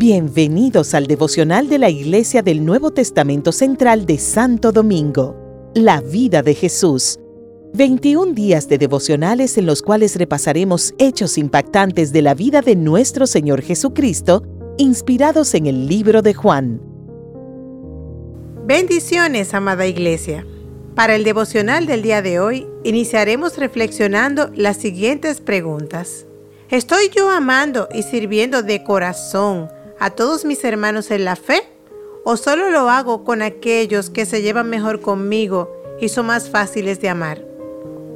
Bienvenidos al devocional de la Iglesia del Nuevo Testamento Central de Santo Domingo, la vida de Jesús. 21 días de devocionales en los cuales repasaremos hechos impactantes de la vida de nuestro Señor Jesucristo, inspirados en el libro de Juan. Bendiciones, amada Iglesia. Para el devocional del día de hoy, iniciaremos reflexionando las siguientes preguntas. ¿Estoy yo amando y sirviendo de corazón a todos mis hermanos en la fe? ¿O solo lo hago con aquellos que se llevan mejor conmigo y son más fáciles de amar?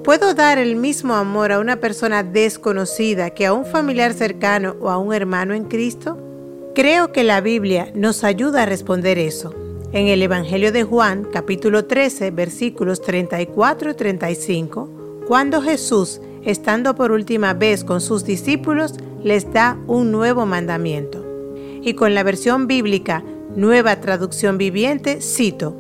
¿Puedo dar el mismo amor a una persona desconocida que a un familiar cercano o a un hermano en Cristo? Creo que la Biblia nos ayuda a responder eso. En el Evangelio de Juan, capítulo 13, versículos 34 y 35, cuando Jesús, estando por última vez con sus discípulos, les da un nuevo mandamiento y con la versión bíblica Nueva Traducción Viviente cito,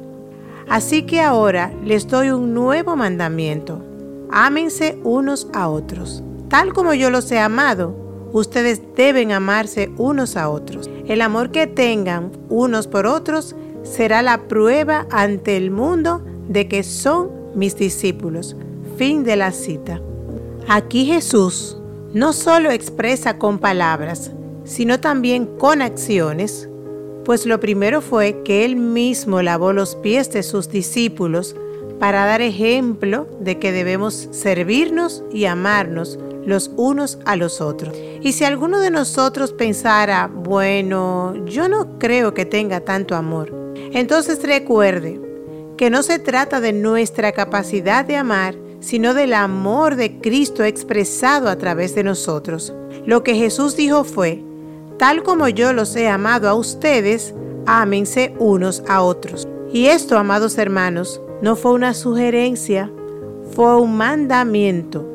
Así que ahora les doy un nuevo mandamiento. Ámense unos a otros. Tal como yo los he amado, ustedes deben amarse unos a otros. El amor que tengan unos por otros será la prueba ante el mundo de que son mis discípulos. Fin de la cita. Aquí Jesús no solo expresa con palabras, sino también con acciones, pues lo primero fue que Él mismo lavó los pies de sus discípulos para dar ejemplo de que debemos servirnos y amarnos los unos a los otros. Y si alguno de nosotros pensara, bueno, yo no creo que tenga tanto amor, entonces recuerde que no se trata de nuestra capacidad de amar, sino del amor de Cristo expresado a través de nosotros. Lo que Jesús dijo fue, Tal como yo los he amado a ustedes, ámense unos a otros. Y esto, amados hermanos, no fue una sugerencia, fue un mandamiento.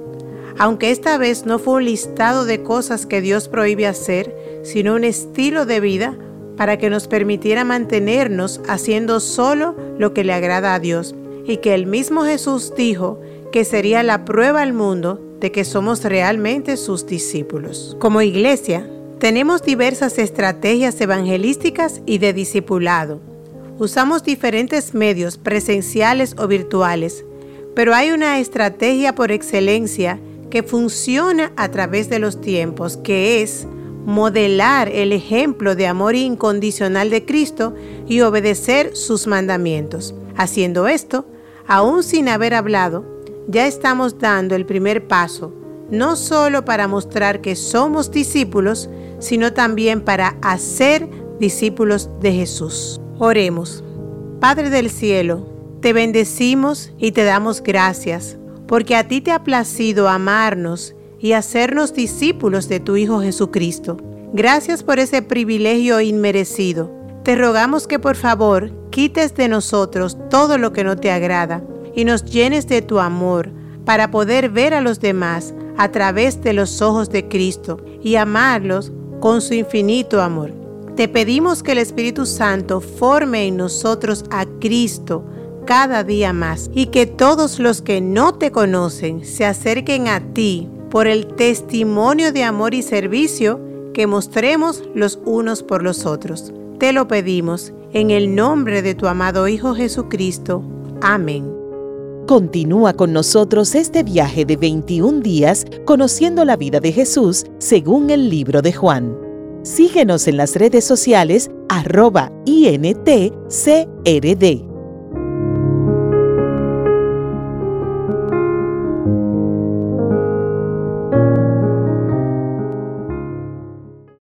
Aunque esta vez no fue un listado de cosas que Dios prohíbe hacer, sino un estilo de vida para que nos permitiera mantenernos haciendo solo lo que le agrada a Dios. Y que el mismo Jesús dijo que sería la prueba al mundo de que somos realmente sus discípulos. Como iglesia, tenemos diversas estrategias evangelísticas y de discipulado. Usamos diferentes medios presenciales o virtuales, pero hay una estrategia por excelencia que funciona a través de los tiempos, que es modelar el ejemplo de amor incondicional de Cristo y obedecer sus mandamientos. Haciendo esto, aún sin haber hablado, ya estamos dando el primer paso, no solo para mostrar que somos discípulos, sino también para hacer discípulos de Jesús. Oremos. Padre del cielo, te bendecimos y te damos gracias, porque a ti te ha placido amarnos y hacernos discípulos de tu Hijo Jesucristo. Gracias por ese privilegio inmerecido. Te rogamos que por favor quites de nosotros todo lo que no te agrada y nos llenes de tu amor para poder ver a los demás a través de los ojos de Cristo y amarlos con su infinito amor. Te pedimos que el Espíritu Santo forme en nosotros a Cristo cada día más y que todos los que no te conocen se acerquen a ti por el testimonio de amor y servicio que mostremos los unos por los otros. Te lo pedimos en el nombre de tu amado Hijo Jesucristo. Amén. Continúa con nosotros este viaje de 21 días conociendo la vida de Jesús según el libro de Juan. Síguenos en las redes sociales arroba INTCRD.